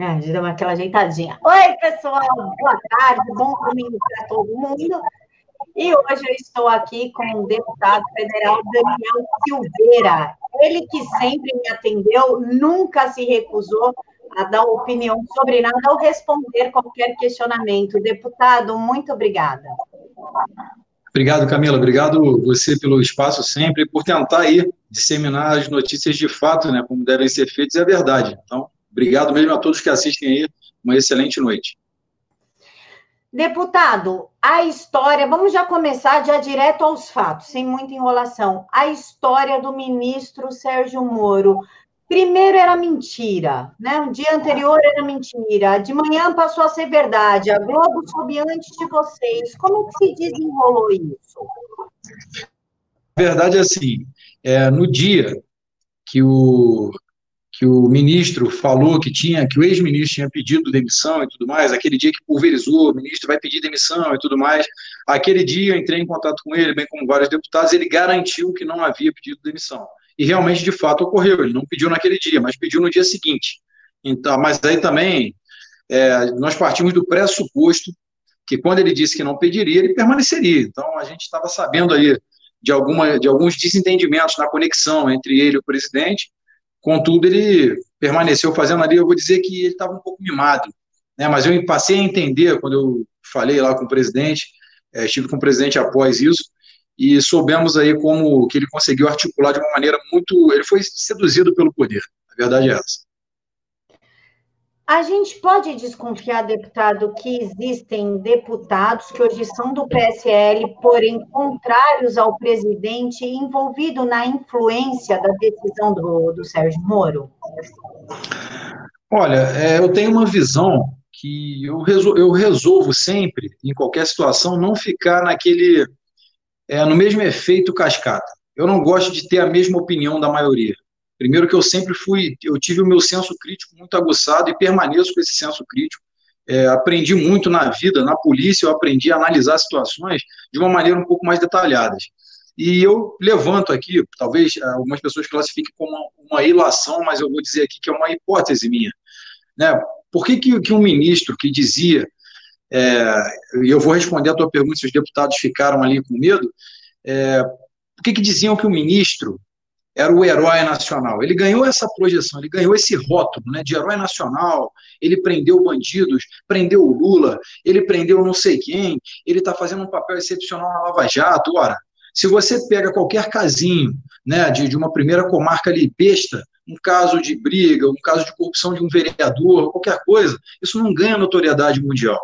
É, gente deu aquela ajeitadinha. Oi, pessoal, boa tarde, bom domingo para todo mundo. E hoje eu estou aqui com o deputado federal Daniel Silveira. Ele que sempre me atendeu, nunca se recusou a dar opinião sobre nada ou responder qualquer questionamento. Deputado, muito obrigada. Obrigado, Camila. Obrigado você pelo espaço sempre por tentar aí disseminar as notícias de fato, né, como devem ser feitas, é verdade. Então, Obrigado mesmo a todos que assistem aí. Uma excelente noite. Deputado, a história, vamos já começar já direto aos fatos, sem muita enrolação. A história do ministro Sérgio Moro. Primeiro era mentira, né? O dia anterior era mentira, de manhã passou a ser verdade. A Globo soube antes de vocês. Como que se desenrolou isso? A verdade é assim, é, no dia que o que o ministro falou que tinha, que o ex-ministro tinha pedido demissão e tudo mais, aquele dia que pulverizou, o ministro vai pedir demissão e tudo mais, aquele dia eu entrei em contato com ele, bem como vários deputados, ele garantiu que não havia pedido demissão. E realmente, de fato, ocorreu, ele não pediu naquele dia, mas pediu no dia seguinte. Então, mas aí também, é, nós partimos do pressuposto que quando ele disse que não pediria, ele permaneceria. Então, a gente estava sabendo aí de, alguma, de alguns desentendimentos na conexão entre ele e o presidente, Contudo, ele permaneceu fazendo ali, eu vou dizer que ele estava um pouco mimado, né? mas eu passei a entender quando eu falei lá com o presidente, é, estive com o presidente após isso, e soubemos aí como que ele conseguiu articular de uma maneira muito. Ele foi seduzido pelo poder, a verdade é essa. A gente pode desconfiar, deputado, que existem deputados que hoje são do PSL, porém contrários ao presidente, envolvido na influência da decisão do, do Sérgio Moro? Olha, é, eu tenho uma visão que eu, resol, eu resolvo sempre, em qualquer situação, não ficar naquele. É, no mesmo efeito cascata. Eu não gosto de ter a mesma opinião da maioria. Primeiro que eu sempre fui, eu tive o meu senso crítico muito aguçado e permaneço com esse senso crítico. É, aprendi muito na vida, na polícia, eu aprendi a analisar situações de uma maneira um pouco mais detalhada. E eu levanto aqui, talvez algumas pessoas classifiquem como uma, ilação, mas eu vou dizer aqui que é uma hipótese minha. Né? Por que, que, que um ministro que dizia, é, e eu vou responder a tua pergunta se os deputados ficaram ali com medo, é, por que, que diziam que o ministro era o herói nacional. Ele ganhou essa projeção, ele ganhou esse rótulo né, de herói nacional. Ele prendeu bandidos, prendeu o Lula, ele prendeu não sei quem, ele está fazendo um papel excepcional na Lava Jato. Ora, se você pega qualquer casinho né, de, de uma primeira comarca ali, besta, um caso de briga, um caso de corrupção de um vereador, qualquer coisa, isso não ganha notoriedade mundial.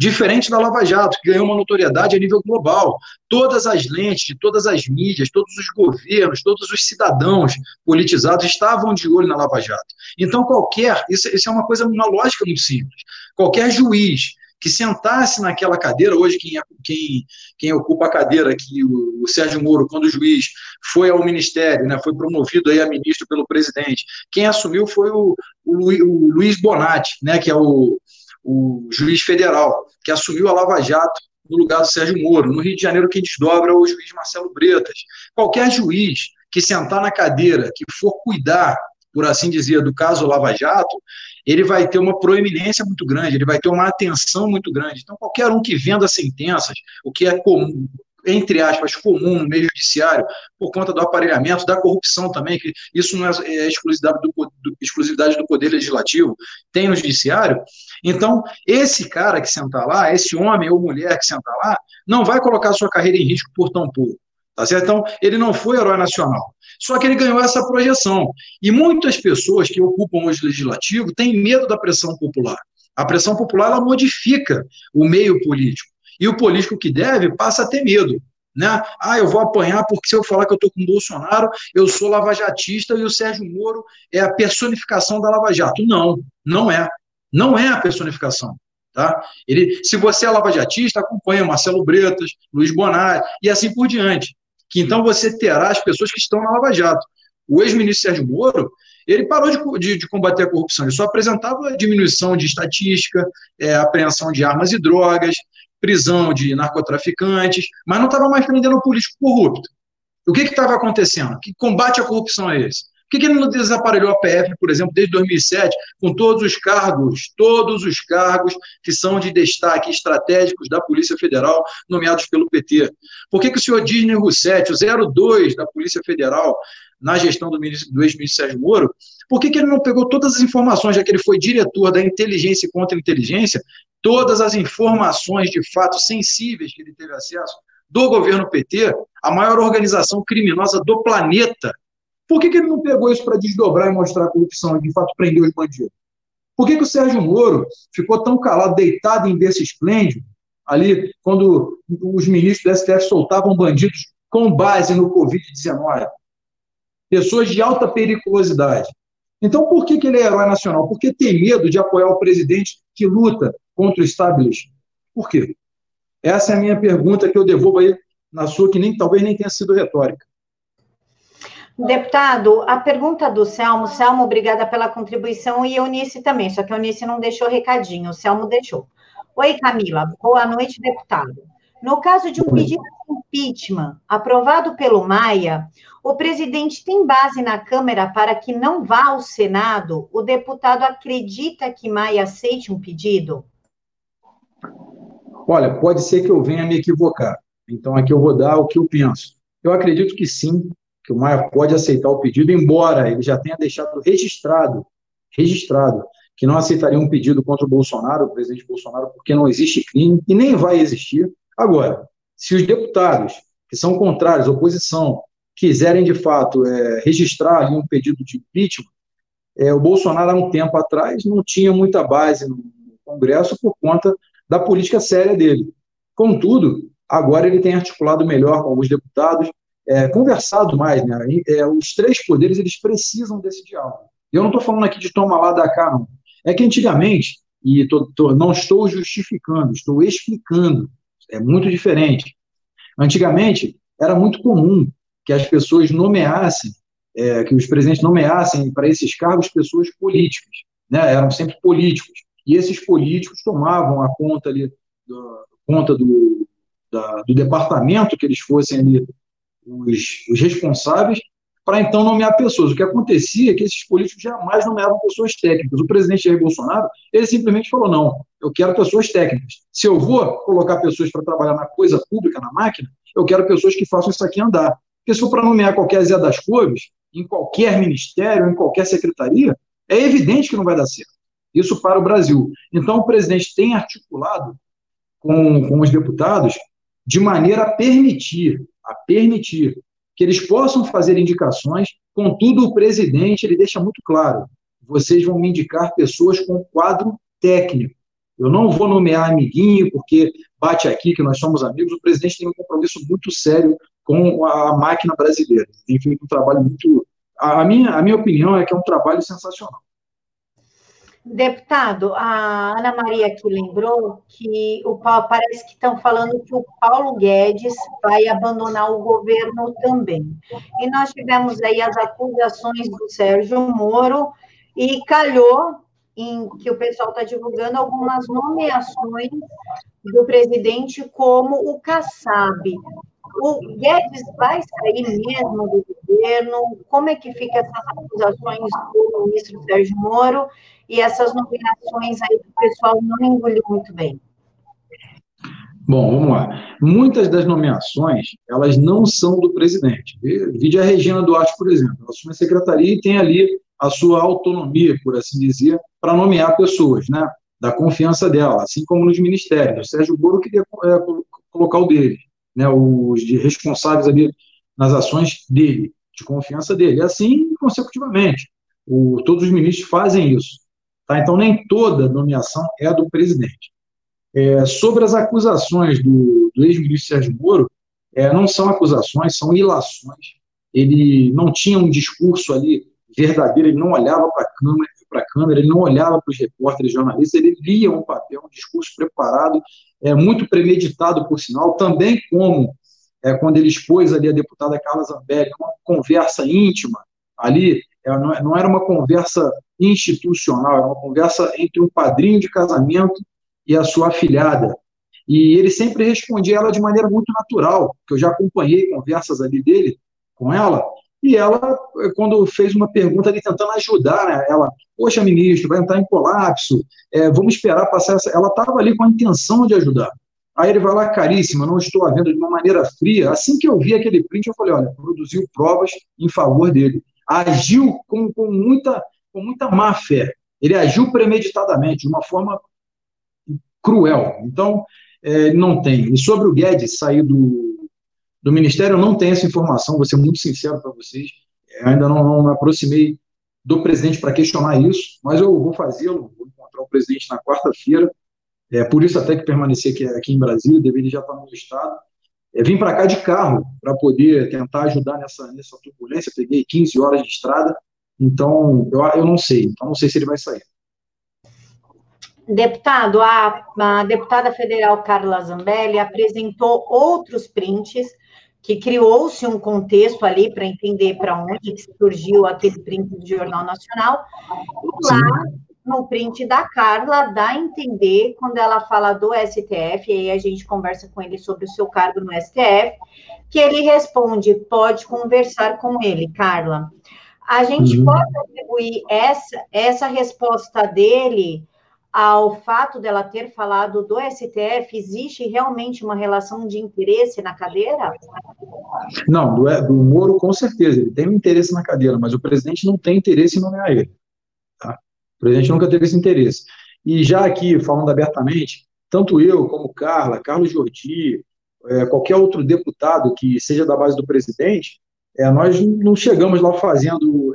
Diferente da Lava Jato, que ganhou uma notoriedade a nível global. Todas as lentes de todas as mídias, todos os governos, todos os cidadãos politizados estavam de olho na Lava Jato. Então, qualquer, isso, isso é uma coisa, uma lógica muito simples. Qualquer juiz que sentasse naquela cadeira, hoje quem, é, quem, quem ocupa a cadeira aqui, o, o, Sérgio Moro, quando o juiz foi ao ministério, né, foi promovido aí a ministro pelo presidente, quem assumiu foi o, o, o Luiz Bonatti, né, que é o, o juiz federal, que assumiu a Lava Jato no lugar do Sérgio Moro. No Rio de Janeiro, quem desdobra é o juiz Marcelo Bretas. Qualquer juiz que sentar na cadeira, que for cuidar, por assim dizer, do caso Lava Jato, ele vai ter uma proeminência muito grande, ele vai ter uma atenção muito grande. Então, qualquer um que venda sentenças, o que é comum, entre aspas, comum no meio judiciário, por conta do aparelhamento, da corrupção também, que isso não é, é exclusividade do, do, exclusividade do Poder Legislativo, tem no judiciário. Então, esse cara que sentar lá, esse homem ou mulher que sentar lá, não vai colocar sua carreira em risco por tão pouco. Tá certo? Então, ele não foi herói nacional. Só que ele ganhou essa projeção. E muitas pessoas que ocupam hoje o legislativo têm medo da pressão popular. A pressão popular ela modifica o meio político. E o político que deve passa a ter medo. Né? Ah, eu vou apanhar porque se eu falar que eu estou com o Bolsonaro, eu sou lavajatista e o Sérgio Moro é a personificação da Lava Jato. Não, não é. Não é a personificação. Tá? Ele, se você é lavajatista, acompanha Marcelo Bretas, Luiz Bonatti e assim por diante. Que então você terá as pessoas que estão na Lava Jato. O ex-ministro Sérgio Moro, ele parou de, de, de, combater a corrupção, ele só apresentava diminuição de estatística, é, apreensão de armas e drogas, prisão de narcotraficantes, mas não estava mais prendendo político corrupto. O que estava acontecendo? Que combate à corrupção é esse? Por que, que ele não desaparelhou a PF, por exemplo, desde 2007, com todos os cargos, todos os cargos que são de destaque estratégicos da Polícia Federal, nomeados pelo PT? Por que, que o senhor Disney Roussetti, o 02 da Polícia Federal, na gestão do, do ex-ministro Sérgio Moro, por que, que ele não pegou todas as informações, já que ele foi diretor da inteligência e contra-inteligência, todas as informações de fato sensíveis que ele teve acesso do governo PT, a maior organização criminosa do planeta, por que, que ele não pegou isso para desdobrar e mostrar a corrupção e, de fato, prender os bandidos? Por que, que o Sérgio Moro ficou tão calado, deitado em berço esplêndido, ali, quando os ministros do STF soltavam bandidos com base no Covid-19? Pessoas de alta periculosidade. Então, por que, que ele é herói nacional? Porque tem medo de apoiar o presidente que luta contra o establishment. Por quê? Essa é a minha pergunta que eu devolvo aí na sua, que nem talvez nem tenha sido retórica. Deputado, a pergunta do Selmo, Selmo, obrigada pela contribuição, e Eunice também, só que Eunice não deixou recadinho, o Selmo deixou. Oi, Camila, boa noite, deputado. No caso de um pedido de impeachment aprovado pelo Maia, o presidente tem base na Câmara para que não vá ao Senado? O deputado acredita que Maia aceite um pedido? Olha, pode ser que eu venha me equivocar. Então, aqui eu vou dar o que eu penso. Eu acredito que sim, que o Maia pode aceitar o pedido, embora ele já tenha deixado registrado, registrado, que não aceitaria um pedido contra o Bolsonaro, o presidente Bolsonaro, porque não existe crime e nem vai existir. Agora, se os deputados que são contrários, oposição, quiserem de fato é, registrar ali um pedido de impeachment, é, o Bolsonaro há um tempo atrás não tinha muita base no Congresso por conta da política séria dele. Contudo, agora ele tem articulado melhor com alguns deputados, é, conversado mais, né? É, os três poderes eles precisam desse diálogo. Eu não estou falando aqui de tomar lá da cá, não. É que antigamente, e tô, tô, não estou justificando, estou explicando, é muito diferente. Antigamente, era muito comum que as pessoas nomeassem, é, que os presidentes nomeassem para esses cargos pessoas políticas, né? eram sempre políticos. E esses políticos tomavam a conta, ali, do, conta do, da, do departamento que eles fossem ali os, os responsáveis, para então nomear pessoas. O que acontecia é que esses políticos jamais nomeavam pessoas técnicas. O presidente Jair Bolsonaro, ele simplesmente falou: não, eu quero pessoas técnicas. Se eu vou colocar pessoas para trabalhar na coisa pública, na máquina, eu quero pessoas que façam isso aqui andar. Porque se for para nomear qualquer Zé das Couves, em qualquer ministério, em qualquer secretaria, é evidente que não vai dar certo. Isso para o Brasil. Então, o presidente tem articulado com, com os deputados de maneira a permitir a permitir que eles possam fazer indicações, contudo, o presidente ele deixa muito claro: vocês vão me indicar pessoas com quadro técnico. Eu não vou nomear amiguinho, porque bate aqui que nós somos amigos. O presidente tem um compromisso muito sério com a máquina brasileira. Tem feito um trabalho muito. A minha, a minha opinião é que é um trabalho sensacional. Deputado, a Ana Maria aqui lembrou que o parece que estão falando que o Paulo Guedes vai abandonar o governo também. E nós tivemos aí as acusações do Sérgio Moro e calhou em que o pessoal está divulgando algumas nomeações do presidente como o Kassab. O Guedes vai sair mesmo do governo? Como é que fica essas acusações do ministro Sérgio Moro e essas nomeações aí que o pessoal não engoliu muito bem? Bom, vamos lá. Muitas das nomeações, elas não são do presidente. Vide a Regina Duarte, por exemplo. Ela assume a secretaria e tem ali a sua autonomia, por assim dizer, para nomear pessoas, né? Da confiança dela, assim como nos ministérios. O Sérgio Moro queria é, colocar o dele, né? Os de responsáveis ali nas ações dele, de confiança dele. E assim consecutivamente. O, todos os ministros fazem isso. Tá? Então, nem toda nomeação é do presidente. É, sobre as acusações do, do ex-ministro Sérgio Moro, é, não são acusações, são ilações. Ele não tinha um discurso ali verdadeiro, ele não olhava para a câmera, a câmera, ele não olhava para os repórteres jornalistas, ele lia um papel, um discurso preparado, é, muito premeditado, por sinal, também como é, quando ele expôs ali a deputada Carla Zambelli, uma conversa íntima ali, é, não era uma conversa institucional, era uma conversa entre um padrinho de casamento e a sua afilhada. E ele sempre respondia ela de maneira muito natural, que eu já acompanhei conversas ali dele com ela, E ela, quando fez uma pergunta ali tentando ajudar, né, ela, poxa, ministro, vai entrar em colapso, é, vamos esperar passar essa. Ela estava ali com a intenção de ajudar. Aí ele vai lá, caríssima, não estou a vendo de uma maneira fria. Assim que eu vi aquele print, eu falei, olha, produziu provas em favor dele. Agiu com, com, muita, com muita má fé. Ele agiu premeditadamente, de uma forma cruel. Então, é, não tem. E sobre o Guedes sair do, do Ministério, eu não tenho essa informação, vou ser muito sincero para vocês. Eu ainda não, não me aproximei do presidente para questionar isso, mas eu vou fazê-lo, vou encontrar o presidente na quarta-feira. É por isso até que permaneci aqui, aqui em Brasília, deveria já estar no estado. É, vim para cá de carro para poder tentar ajudar nessa, nessa turbulência. Peguei 15 horas de estrada, então eu, eu não sei. Então não sei se ele vai sair. Deputado, a, a deputada federal Carla Zambelli apresentou outros prints que criou-se um contexto ali para entender para onde surgiu aquele print do Jornal Nacional. E lá, no print da Carla, dá a entender, quando ela fala do STF, e aí a gente conversa com ele sobre o seu cargo no STF, que ele responde: pode conversar com ele, Carla. A gente uhum. pode atribuir essa, essa resposta dele ao fato dela ter falado do STF, existe realmente uma relação de interesse na cadeira? Não, do, do Moro, com certeza, ele tem um interesse na cadeira, mas o presidente não tem interesse em nomear ele. Tá? O presidente nunca teve esse interesse. E já aqui, falando abertamente, tanto eu como Carla, Carlos Jordi, é, qualquer outro deputado que seja da base do presidente, é, nós não chegamos lá fazendo,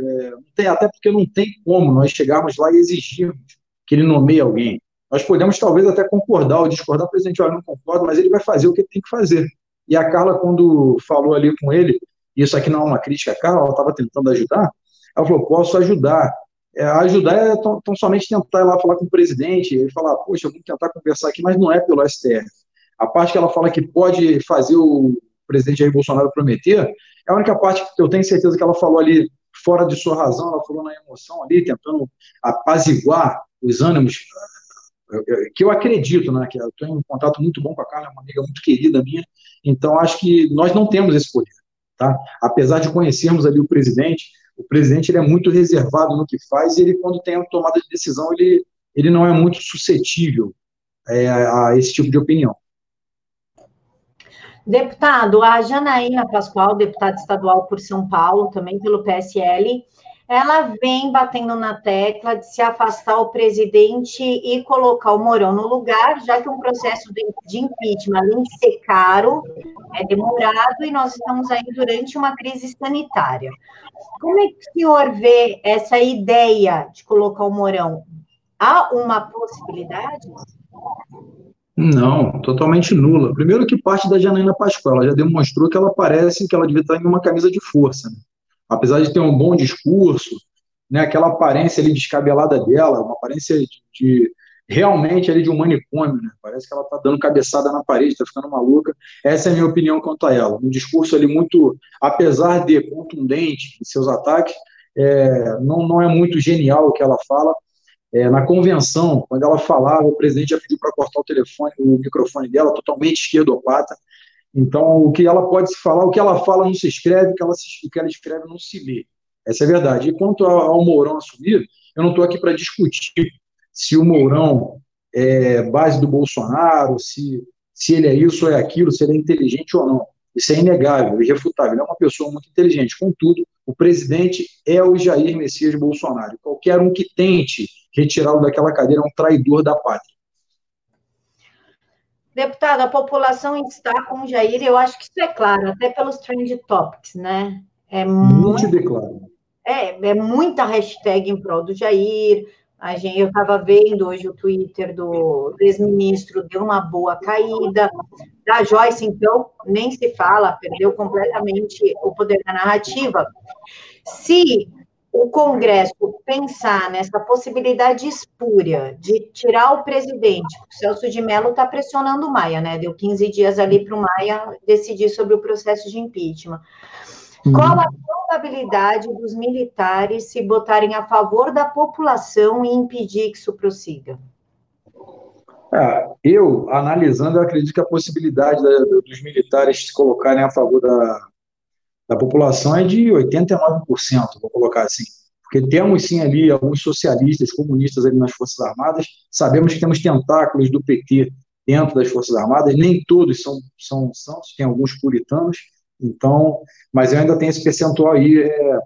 é, até porque não tem como nós chegarmos lá e exigirmos que ele nomeie alguém. Nós podemos talvez até concordar ou discordar, o presidente, olha, não concordo, mas ele vai fazer o que ele tem que fazer. E a Carla, quando falou ali com ele, isso aqui não é uma crítica à Carla, ela estava tentando ajudar, ela falou, posso ajudar. É, ajudar é tão, somente tentar ir lá falar com o presidente, e falar, poxa, vamos tentar conversar aqui, mas não é pelo STF. A parte que ela fala que pode fazer o presidente Jair Bolsonaro prometer, é a única parte que eu tenho certeza que ela falou ali fora de sua razão, ela falou na emoção ali, tentando apaziguar os ânimos, que eu acredito, né, que eu tenho um contato muito bom com a Carla, é uma amiga muito querida minha, então acho que nós não temos esse poder, tá? Apesar de conhecermos ali o presidente, o presidente ele é muito reservado no que faz e ele, quando tem a tomada de decisão, ele, ele não é muito suscetível é, a esse tipo de opinião. Deputado, a Janaína Pascoal, deputada estadual por São Paulo, também pelo PSL, ela vem batendo na tecla de se afastar o presidente e colocar o Mourão no lugar, já que um processo de impeachment, além de ser caro, é demorado e nós estamos aí durante uma crise sanitária. Como é que o senhor vê essa ideia de colocar o Mourão? Há uma possibilidade? Não, totalmente nula. Primeiro que parte da Janaína Pascoal, ela já demonstrou que ela parece que ela devia estar em uma camisa de força. Né? Apesar de ter um bom discurso, né, aquela aparência ali descabelada dela, uma aparência de, de realmente ali de um manicômio, né? Parece que ela está dando cabeçada na parede, está ficando maluca. Essa é a minha opinião quanto a ela. Um discurso ali muito, apesar de contundente em seus ataques, é, não, não é muito genial o que ela fala. É, na convenção, quando ela falava, o presidente já pediu para cortar o telefone, o microfone dela, totalmente esquerdopata. Então, o que ela pode se falar, o que ela fala não se escreve, o que ela, se, o que ela escreve não se lê. Essa é a verdade. E quanto ao Mourão assumir, eu não estou aqui para discutir se o Mourão é base do Bolsonaro, se, se ele é isso ou é aquilo, se ele é inteligente ou não. Isso é inegável, irrefutável. Ele é uma pessoa muito inteligente. Contudo, o presidente é o Jair Messias Bolsonaro. Qualquer um que tente retirá-lo daquela cadeira é um traidor da pátria. Deputado, a população está com o Jair, eu acho que isso é claro, até pelos trend topics, né? É muito declaro. É, é muita hashtag em prol do Jair. A gente, eu estava vendo hoje o Twitter do, ex-ministro, deu uma boa caída. Da Joyce, então, nem se fala, perdeu completamente o poder da narrativa. Se o Congresso pensar nessa possibilidade espúria de tirar o presidente, o Celso de Mello está pressionando o Maia, né? Deu 15 dias ali para o Maia decidir sobre o processo de impeachment. Uhum. Qual a probabilidade dos militares se botarem a favor da população e impedir que isso prossiga? É, eu, analisando, eu acredito que a possibilidade da, dos militares se colocarem a favor da, da população é de 89%, vou colocar assim. Porque temos sim ali alguns socialistas, comunistas ali nas Forças Armadas, sabemos que temos tentáculos do PT dentro das Forças Armadas, nem todos são, são tem alguns puritanos, então, mas eu ainda tenho esse percentual aí. É,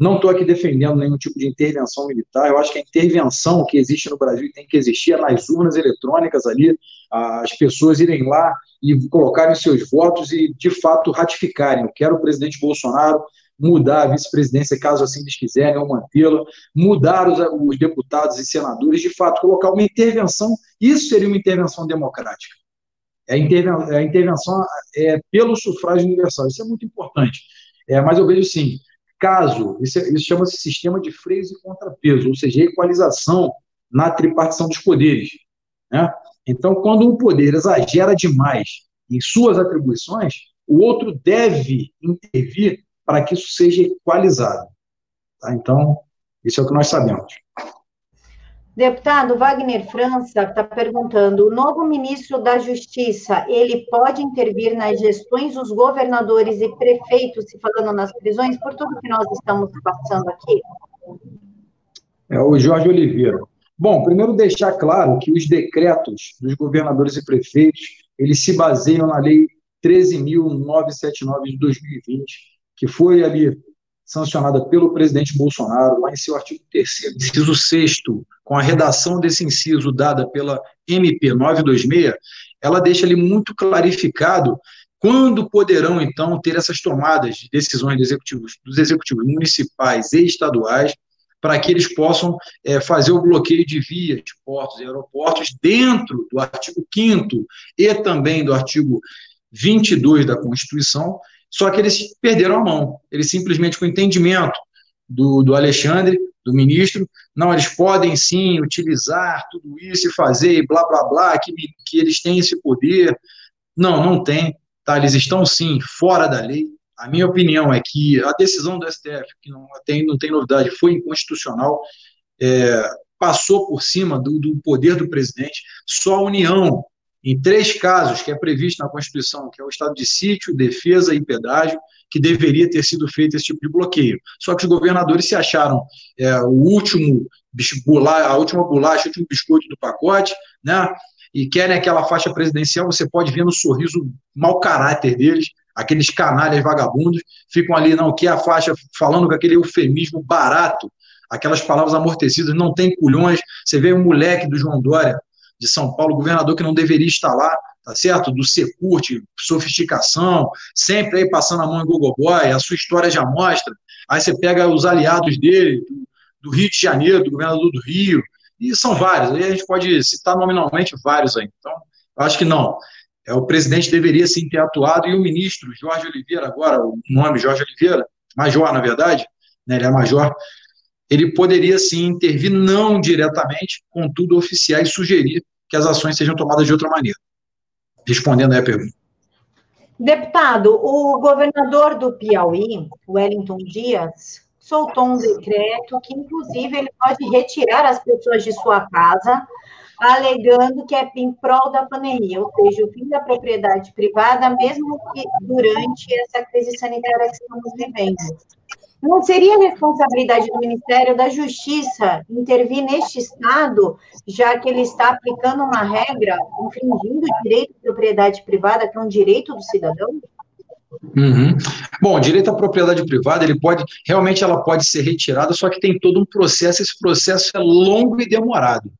não estou aqui defendendo nenhum tipo de intervenção militar. Eu acho que a intervenção que existe no Brasil tem que existir é nas urnas eletrônicas ali, as pessoas irem lá e colocarem seus votos e, de fato, ratificarem. Eu quero o presidente Bolsonaro mudar a vice-presidência, caso assim eles quiserem, ou mantê-la, mudar os, os deputados e senadores, de fato, colocar uma intervenção. Isso seria uma intervenção democrática. É a, intervenção, a intervenção é pelo sufrágio universal. Isso é muito importante. É, mas eu vejo sim, caso, isso, é, isso chama-se sistema de freios e contrapeso, ou seja, equalização na tripartição dos poderes. Né? Então, quando um poder exagera demais em suas atribuições, o outro deve intervir para que isso seja equalizado. Tá? Então, isso é o que nós sabemos. Deputado Wagner França está perguntando: o novo ministro da Justiça ele pode intervir nas gestões dos governadores e prefeitos, se falando nas prisões, por tudo que nós estamos passando aqui? É o Jorge Oliveira. Bom, primeiro deixar claro que os decretos dos governadores e prefeitos eles se baseiam na lei 13.979 de 2020, que foi ali sancionada pelo presidente Bolsonaro, lá em seu artigo 3 inciso 6 com a redação desse inciso dada pela MP 926, ela deixa ali muito clarificado quando poderão, então, ter essas tomadas de decisões dos executivos, dos executivos municipais e estaduais, para que eles possam é, fazer o bloqueio de vias, de portos e aeroportos dentro do artigo 5 e também do artigo 22 da Constituição, só que eles perderam a mão. Eles simplesmente, com o entendimento do, do Alexandre, do ministro, não, eles podem sim utilizar tudo isso e fazer e blá, blá, blá, que, que eles têm esse poder. Não, não tem, tá? Eles estão sim fora da lei. A minha opinião é que a decisão do STF, que não tem, não tem novidade, foi inconstitucional, é, passou por cima do, do poder do presidente. Só a União, em três casos que é previsto na Constituição, que é o estado de sítio, defesa e pedágio, que deveria ter sido feito esse tipo de bloqueio. Só que os governadores se acharam é, o último a última bolacha, o último biscoito do pacote, né? E querem aquela faixa presidencial, você pode ver no sorriso mau caráter deles, aqueles canalhas vagabundos, ficam ali, não, que é a faixa, falando com aquele eufemismo barato, aquelas palavras amortecidas, não tem culhões. Você vê um moleque do João Dória, de São Paulo, governador que não deveria estar lá, tá certo? Do Securte, sofisticação, sempre aí passando a mão em Google Boy, a sua história já mostra. Aí você pega os aliados dele, do, do Rio de Janeiro, do governador do Rio, e são vários. Aí a gente pode citar nominalmente vários aí. Então, eu acho que não. É, o presidente deveria sim ter atuado, e o ministro Jorge Oliveira, agora, o nome Jorge Oliveira, major, na verdade, né, ele é major, ele poderia sim intervir, não diretamente, contudo, oficiar e sugerir que as ações sejam tomadas de outra maneira. Respondendo aí a pergunta. Deputado, o governador do Piauí, Wellington Dias, soltou um decreto que, inclusive, ele pode retirar as pessoas de sua casa, alegando que é em prol da pandemia, ou seja, o fim da propriedade privada, mesmo que durante essa crise sanitária que estamos vivendo. Não seria responsabilidade do Ministério da Justiça intervir neste Estado, já que ele está aplicando uma regra infringindo o direito de propriedade privada, que é um direito do cidadão? Uhum. Bom, direito à propriedade privada, ele pode, realmente ela pode ser retirada, só que tem todo um processo, esse processo é longo e demorado.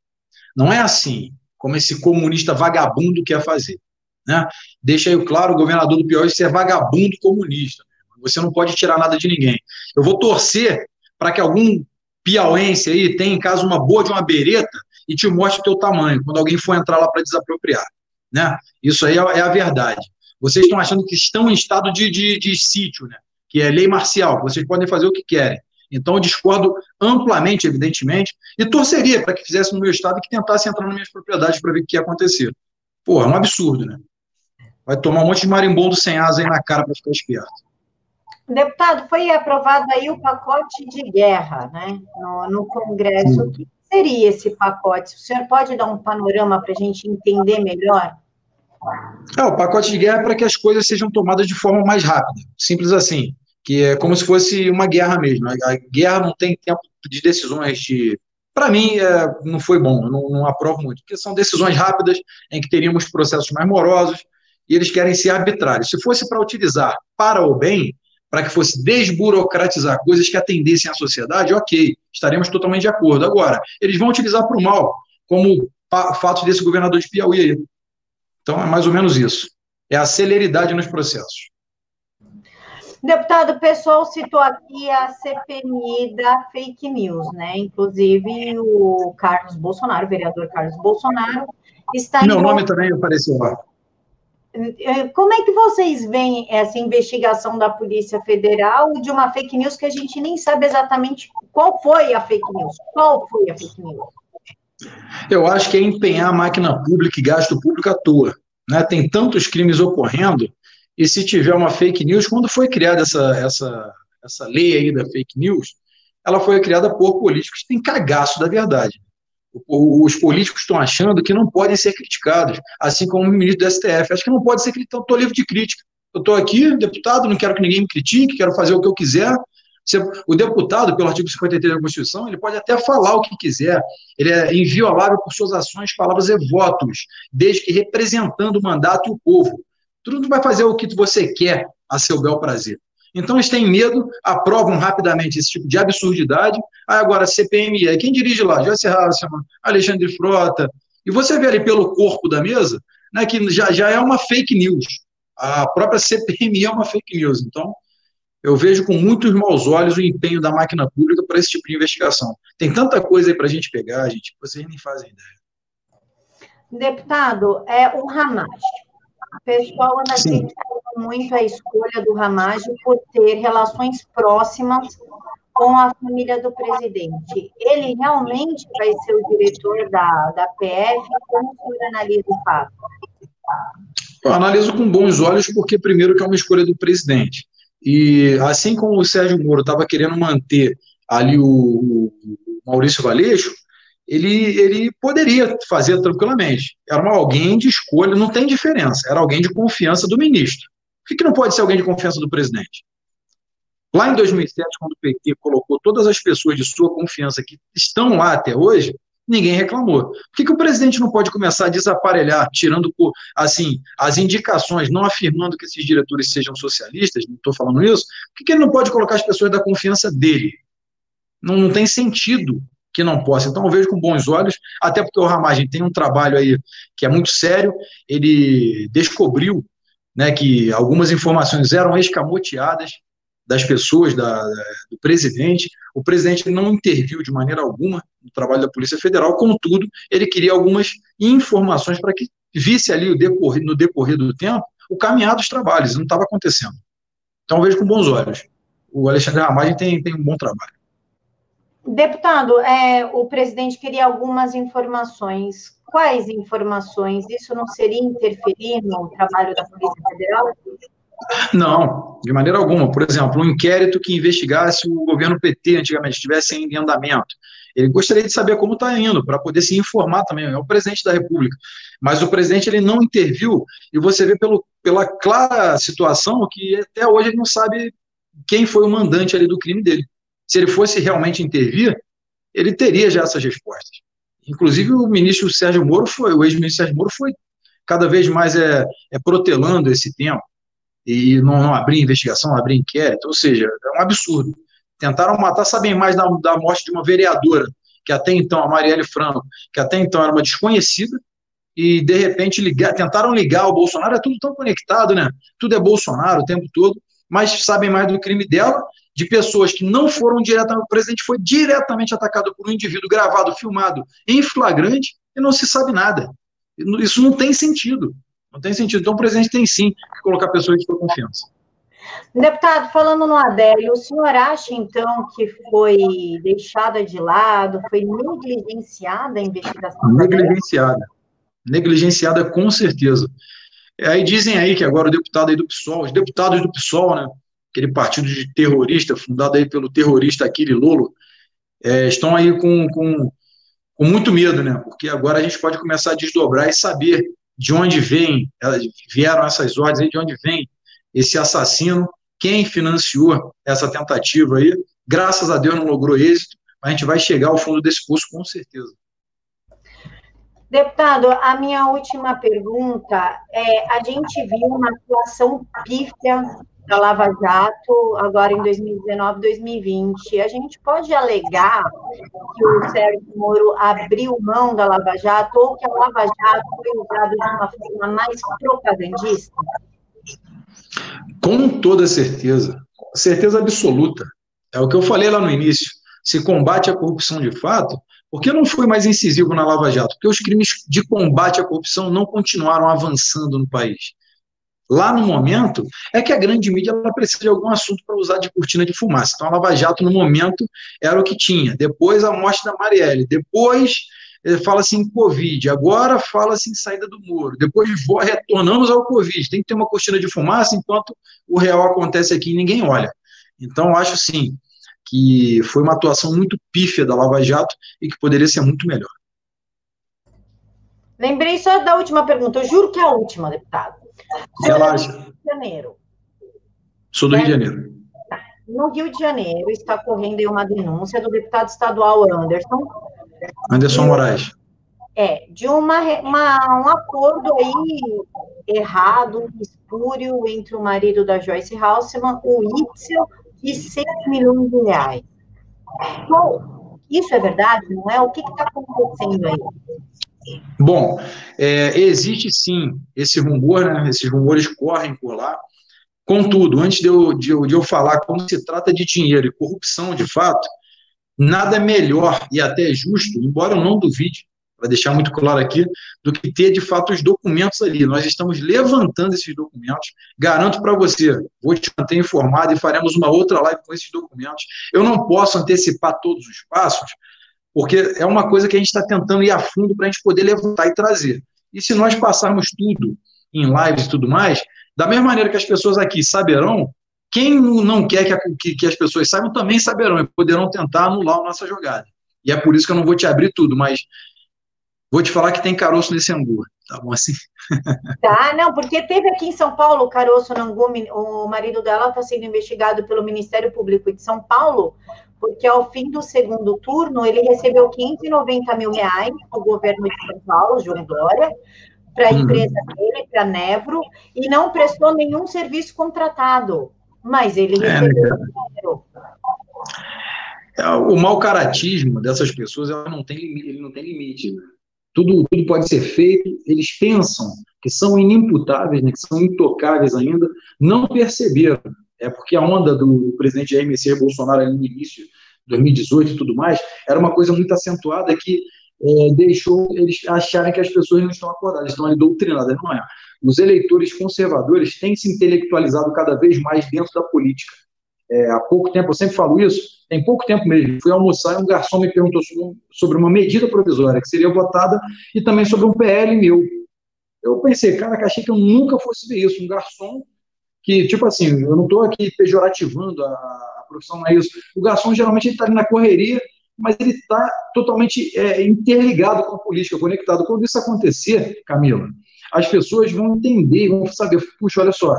Não é assim, como esse comunista vagabundo quer fazer. Né? Deixa aí claro, o governador do Piauí ser vagabundo comunista. Você não pode tirar nada de ninguém. Eu vou torcer para que algum piauense aí tenha em casa uma boa de uma bereta e te mostre o teu tamanho, quando alguém for entrar lá para desapropriar. Né? Isso aí é, é a verdade. Vocês estão achando que estão em estado de, de, de sítio, né? que é lei marcial, vocês podem fazer o que querem. Então, eu discordo amplamente, evidentemente, e torceria para que fizesse no meu estado e que tentasse entrar nas minhas propriedades para ver o que ia acontecer. Pô, é um absurdo, né? Vai tomar um monte de marimbondo sem asa aí na cara para ficar esperto. Deputado, foi aprovado aí o pacote de guerra, né, no, no Congresso. O que seria esse pacote? O senhor pode dar um panorama para a gente entender melhor? É, o pacote de guerra é para que as coisas sejam tomadas de forma mais rápida, simples assim. que é como se fosse uma guerra mesmo. A guerra não tem tempo de decisões de. Para mim, é, não foi bom, não, não aprovo muito, porque são decisões rápidas em que teríamos processos mais morosos e eles querem ser arbitrários. Se fosse para utilizar para o bem, para que fosse desburocratizar coisas que atendessem à sociedade, ok, estaremos totalmente de acordo. Agora, eles vão utilizar para o mal, como fato desse governador de Piauí aí. Então, é mais ou menos isso. É a celeridade nos processos. Deputado, o pessoal citou aqui a CPMI da fake news, né? Inclusive o Carlos Bolsonaro, o vereador Carlos Bolsonaro, está. Meu nome também apareceu lá. É, como é que vocês veem essa investigação da Polícia Federal de uma fake news que a gente nem sabe exatamente qual foi a fake news? Qual foi a fake news? Eu acho que é empenhar a máquina pública e gasto público à toa. Né? Tem tantos crimes ocorrendo e se tiver uma fake news, quando foi criada essa, essa, essa lei aí da fake news, ela foi criada por políticos que têm cagaço da verdade. Os políticos estão achando que não podem ser criticados, assim como o ministro do STF. Acho que não pode ser criticado, estou livre de crítica. Eu estou aqui, deputado, não quero que ninguém me critique, quero fazer o que eu quiser. O deputado, pelo artigo 53 da Constituição, ele pode até falar o que quiser, ele é inviolável por suas ações, palavras e votos, desde que representando o mandato e o povo. Tudo vai fazer o que você quer a seu bel prazer. Então eles têm medo, aprovam rapidamente esse tipo de absurdidade. Aí agora, CPMI, quem dirige lá? Joyce Hasselman, Alexandre Frota. E você vê ali pelo corpo da mesa, né, que já, já é uma fake news. A própria CPMI é uma fake news. Então, eu vejo com muitos maus olhos o empenho da máquina pública para esse tipo de investigação. Tem tanta coisa aí para a gente pegar, gente, que vocês nem fazem ideia. Deputado, é o Hamas. O pessoal criticando muito a escolha do Ramage por ter relações próximas com a família do presidente. Ele realmente vai ser o diretor da, da PF? Como o analisa o fato? Eu analiso com bons olhos, porque, primeiro, que é uma escolha do presidente. E assim como o Sérgio Moro estava querendo manter ali o, o Maurício Valeixo, ele, ele poderia fazer tranquilamente. Era alguém de escolha, não tem diferença, era alguém de confiança do ministro. Que, que não pode ser alguém de confiança do presidente? Lá em 2007, quando o PT colocou todas as pessoas de sua confiança que estão lá até hoje, ninguém reclamou. Por que, que o presidente não pode começar a desaparelhar, tirando assim as indicações, não afirmando que esses diretores sejam socialistas, não estou falando isso, por que, que ele não pode colocar as pessoas da confiança dele? Não, não tem sentido que não possa. Então eu vejo com bons olhos, até porque o Ramagem tem um trabalho aí que é muito sério, ele descobriu né, que algumas informações eram escamoteadas das pessoas, da, do presidente. O presidente não interviu de maneira alguma no trabalho da Polícia Federal, contudo, ele queria algumas informações para que visse ali decorrer, no decorrer do tempo o caminhar dos trabalhos, não estava acontecendo. Então vejo com bons olhos. O Alexandre Ramagem tem, tem um bom trabalho. Deputado, é, o presidente queria algumas informações. Quais informações? Isso não seria interferir no trabalho da Polícia Federal? Não, de maneira alguma. Por exemplo, um inquérito que investigasse o governo PT antigamente, estivesse em andamento. Ele gostaria de saber como está indo, para poder se informar também. É o presidente da República. Mas o presidente ele não interviu, e você vê pelo, pela clara situação que até hoje ele não sabe quem foi o mandante ali do crime dele se ele fosse realmente intervir, ele teria já essas respostas. Inclusive, o ministro Sérgio Moro foi, o ex-ministro Sérgio Moro foi cada vez mais é, é protelando esse tempo e não, não abrir investigação, abrir inquérito, ou seja, é um absurdo. Tentaram matar, sabem mais da, da morte de uma vereadora, que até então, a Marielle Franco, que até então era uma desconhecida, e de repente ligar, tentaram ligar o Bolsonaro, é tudo tão conectado, né? Tudo é Bolsonaro o tempo todo, mas sabem mais do crime dela de pessoas que não foram diretamente. O presidente foi diretamente atacado por um indivíduo gravado, filmado em flagrante e não se sabe nada. Isso não tem sentido. Não tem sentido. Então, o presidente tem sim que colocar pessoas de sua confiança. Deputado, falando no Adélio, o senhor acha, então, que foi deixada de lado, foi negligenciada a investigação? Negligenciada. Negligenciada, com certeza. Aí dizem aí que agora o deputado aí do PSOL, os deputados do PSOL, né, aquele partido de terrorista, fundado aí pelo terrorista Aquile Lolo, é, estão aí com, com, com muito medo, né? Porque agora a gente pode começar a desdobrar e saber de onde vem, vieram essas ordens aí, de onde vem esse assassino quem financiou essa tentativa aí. Graças a Deus não logrou êxito, mas a gente vai chegar ao fundo desse poço com certeza. Deputado, a minha última pergunta é: a gente viu uma atuação pífia da Lava Jato agora em 2019, 2020. A gente pode alegar que o Sérgio Moro abriu mão da Lava Jato ou que a Lava Jato foi usada de uma forma mais propagandista? Com toda certeza, certeza absoluta. É o que eu falei lá no início. Se combate a corrupção de fato, por que não foi mais incisivo na Lava Jato? Porque os crimes de combate à corrupção não continuaram avançando no país. Lá no momento, é que a grande mídia ela precisa de algum assunto para usar de cortina de fumaça. Então, a Lava Jato, no momento, era o que tinha. Depois, a morte da Marielle. Depois, eh, fala-se em Covid. Agora, fala-se em saída do muro. Depois, retornamos ao Covid. Tem que ter uma cortina de fumaça enquanto o real acontece aqui e ninguém olha. Então, acho, sim, que foi uma atuação muito pífia da Lava Jato e que poderia ser muito melhor. Lembrei só da última pergunta, eu juro que é a última, deputado. Relaxa. Rio de Janeiro. Sou do Rio de Janeiro. No Rio de Janeiro está correndo uma denúncia do deputado estadual Anderson. Anderson Moraes. É, de uma, uma, um acordo aí errado, espúrio, entre o marido da Joyce Halseman, o Itzel, e 6 milhões de reais. Bom, isso é verdade, não é? O que está acontecendo aí? Bom, é, existe sim esse rumor, né? Esses rumores correm por lá. Contudo, antes de eu, de, eu, de eu falar como se trata de dinheiro e corrupção de fato, nada melhor e até justo, embora eu não duvide, para deixar muito claro aqui, do que ter de fato os documentos ali. Nós estamos levantando esses documentos. Garanto para você, vou te manter informado e faremos uma outra live com esses documentos. Eu não posso antecipar todos os passos, porque é uma coisa que a gente está tentando ir a fundo para a gente poder levantar e trazer. E se nós passarmos tudo em lives e tudo mais, da mesma maneira que as pessoas aqui saberão, quem não quer que, a, que, que as pessoas saibam também saberão e poderão tentar anular a nossa jogada. E é por isso que eu não vou te abrir tudo, mas Vou te falar que tem caroço nesse angu, tá bom assim? Tá, não, porque teve aqui em São Paulo o caroço no angu, o marido dela está sendo investigado pelo Ministério Público de São Paulo, porque ao fim do segundo turno ele recebeu 590 mil reais do governo de São Paulo, João Dória, para a uhum. empresa dele, para a Nevro, e não prestou nenhum serviço contratado. Mas ele é, recebeu é, dinheiro. É, o mau caratismo dessas pessoas ela não tem limite, ele não tem limite. Né? tudo, tudo pode ser feito, eles pensam que são inimputáveis, né, que são intocáveis ainda, não perceberam. É porque a onda do presidente Jair Messias Bolsonaro no início de 2018 e tudo mais, era uma coisa muito acentuada que é, deixou eles acharem que as pessoas não estão acordadas, estão ali doutrinadas, não é. Os eleitores conservadores têm se intelectualizado cada vez mais dentro da política. É, há pouco tempo, eu sempre falo isso, tem pouco tempo mesmo, fui almoçar e um garçom me perguntou sobre uma medida provisória que seria votada e também sobre um PL meu. Eu pensei, cara, que achei que eu nunca fosse ver isso. Um garçom que, tipo assim, eu não estou aqui pejorativando a, a, profissão, não é isso. O garçom geralmente está ali na correria, mas ele está totalmente é, interligado com a política, conectado. Quando isso acontecer, Camila, as pessoas vão entender, vão saber, puxa, olha só,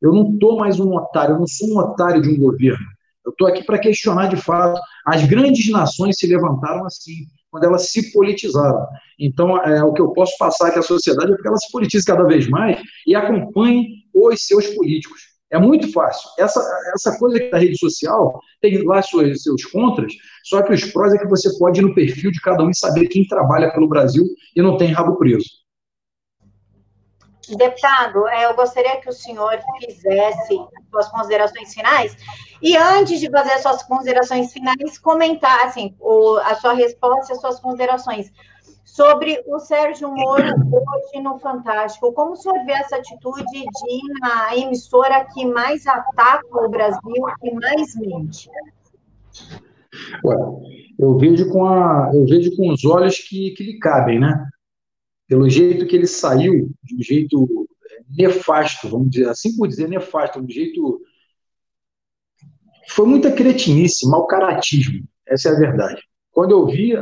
eu não estou mais um otário, eu não sou um otário de um governo. Eu estou aqui para questionar de fato. As grandes nações se levantaram assim, quando elas se politizaram. Então, é, o que eu posso passar aqui à sociedade é que ela se politize cada vez mais e acompanhe os seus políticos. É muito fácil. Essa, essa coisa da rede social tem lá seus, seus contras, só que os prós é que você pode ir no perfil de cada um e saber quem trabalha pelo Brasil e não tem rabo preso. Deputado, é, eu gostaria que o senhor fizesse suas considerações finais. E antes de fazer as suas considerações finais, comentar o, a sua resposta, as suas considerações sobre o Sérgio Moro hoje no Fantástico. Como o senhor vê essa atitude de ir na emissora que mais ataca o Brasil, que mais mente? Ué, eu vejo com a, eu vejo com os olhos que, que lhe cabem, né? pelo jeito que ele saiu, de um jeito é, nefasto, vamos dizer assim por dizer nefasto, um jeito. Foi muita cretinice, mau caratismo, essa é a verdade. Quando eu vi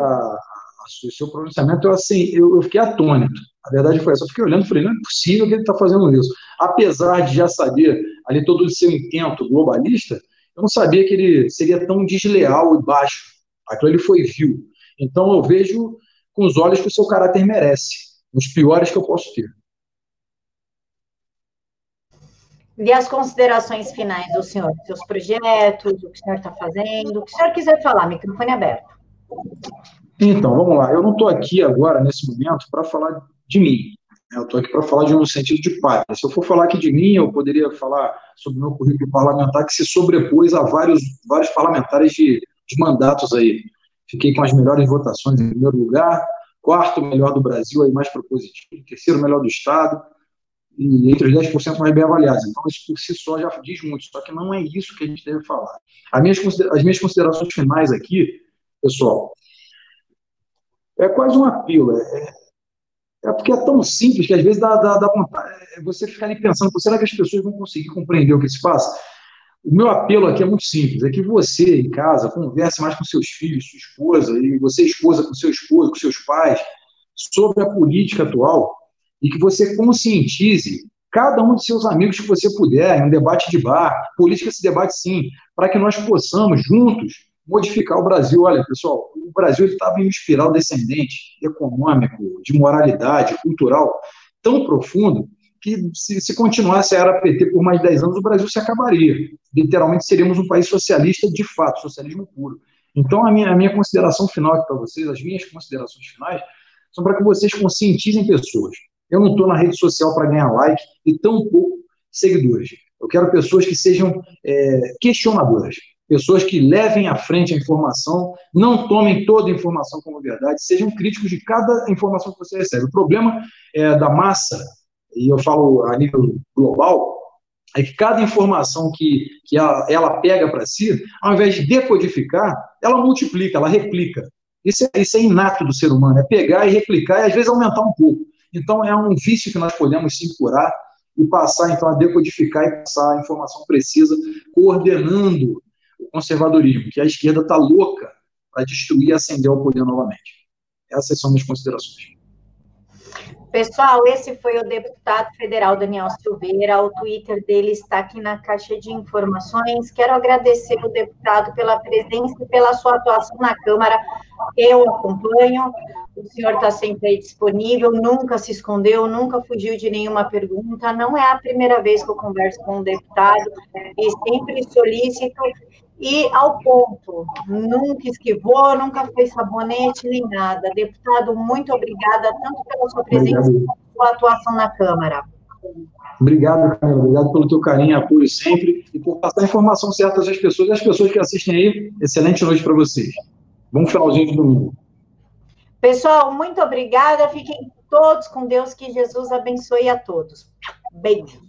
o seu pronunciamento, eu, assim, eu, eu, fiquei atônito. A verdade foi essa. Eu fiquei olhando e falei: não é possível que ele está fazendo isso. Apesar de já saber ali todo o seu intento globalista, eu não sabia que ele seria tão desleal e baixo. Aquilo ele foi vil. Então eu vejo com os olhos que o seu caráter merece, os piores que eu posso ter. E as considerações finais do senhor, seus projetos, o que o senhor está fazendo, o que o senhor quiser falar, microfone aberto. Então, vamos lá. Eu não estou aqui agora, nesse momento, para falar de mim. Eu estou aqui para falar de um sentido de pátria. Se eu for falar aqui de mim, eu poderia falar sobre o meu currículo parlamentar, que se sobrepôs a vários, vários parlamentares de, de mandatos aí. Fiquei com as melhores votações em primeiro lugar, quarto melhor do Brasil, aí mais propositivo, terceiro melhor do Estado, e entre os 10% mais bem avaliados. Então, isso por si só já diz muito, só que não é isso que a gente deve falar. As minhas, as minhas considerações finais aqui, pessoal, é quase um apelo. É, é porque é tão simples que às vezes dá, dá, dá vontade. É você ficar ali pensando, será que as pessoas vão conseguir compreender o que se passa? O meu apelo aqui é muito simples, é que você, em casa, converse mais com seus filhos, sua esposa, e você, esposa, com seu esposo, com seus pais, sobre a política atual, e que você conscientize cada um de seus amigos que você puder, em um debate de bar. Política se debate sim, para que nós possamos, juntos, modificar o Brasil. Olha, pessoal, o Brasil estava em uma espiral descendente, econômico, de moralidade, cultural, tão profundo, que se, se continuasse a era PT por mais de 10 anos, o Brasil se acabaria. Literalmente seríamos um país socialista de fato, socialismo puro. Então, a minha, a minha consideração final aqui para vocês, as minhas considerações finais, são para que vocês conscientizem pessoas. Eu não estou na rede social para ganhar like e tão pouco seguidores. Eu quero pessoas que sejam é, questionadoras, pessoas que levem à frente a informação, não tomem toda a informação como verdade, sejam críticos de cada informação que você recebe. O problema é, da massa, e eu falo a nível global, é que cada informação que, que ela, ela pega para si, ao invés de decodificar, ela multiplica, ela replica. Isso é, isso é inato do ser humano, é pegar e replicar e às vezes aumentar um pouco. Então, é um vício que nós podemos sim curar e passar, então, a decodificar e passar a informação precisa, coordenando conservadorismo, que a esquerda está louca para destruir e acender o poder novamente. Essas são minhas considerações. Pessoal, esse foi o deputado federal Daniel Silveira. O Twitter dele está aqui na caixa de informações. Quero agradecer o deputado pela presença e pela sua atuação na Câmara. Eu acompanho. O senhor está sempre disponível, nunca se escondeu, nunca fugiu de nenhuma pergunta. Não é a primeira vez que eu converso com um deputado e sempre solicito e ao ponto, nunca esquivou, nunca fez sabonete nem nada. Deputado, muito obrigada, tanto pela sua presença quanto pela sua atuação na Câmara. Obrigado, Camila. Obrigado pelo teu carinho apoio sempre e por passar a informação certa às pessoas. E as pessoas que assistem aí, excelente noite para vocês. Bom finalzinho de domingo. Pessoal, muito obrigada. Fiquem todos com Deus. Que Jesus abençoe a todos. Beijos.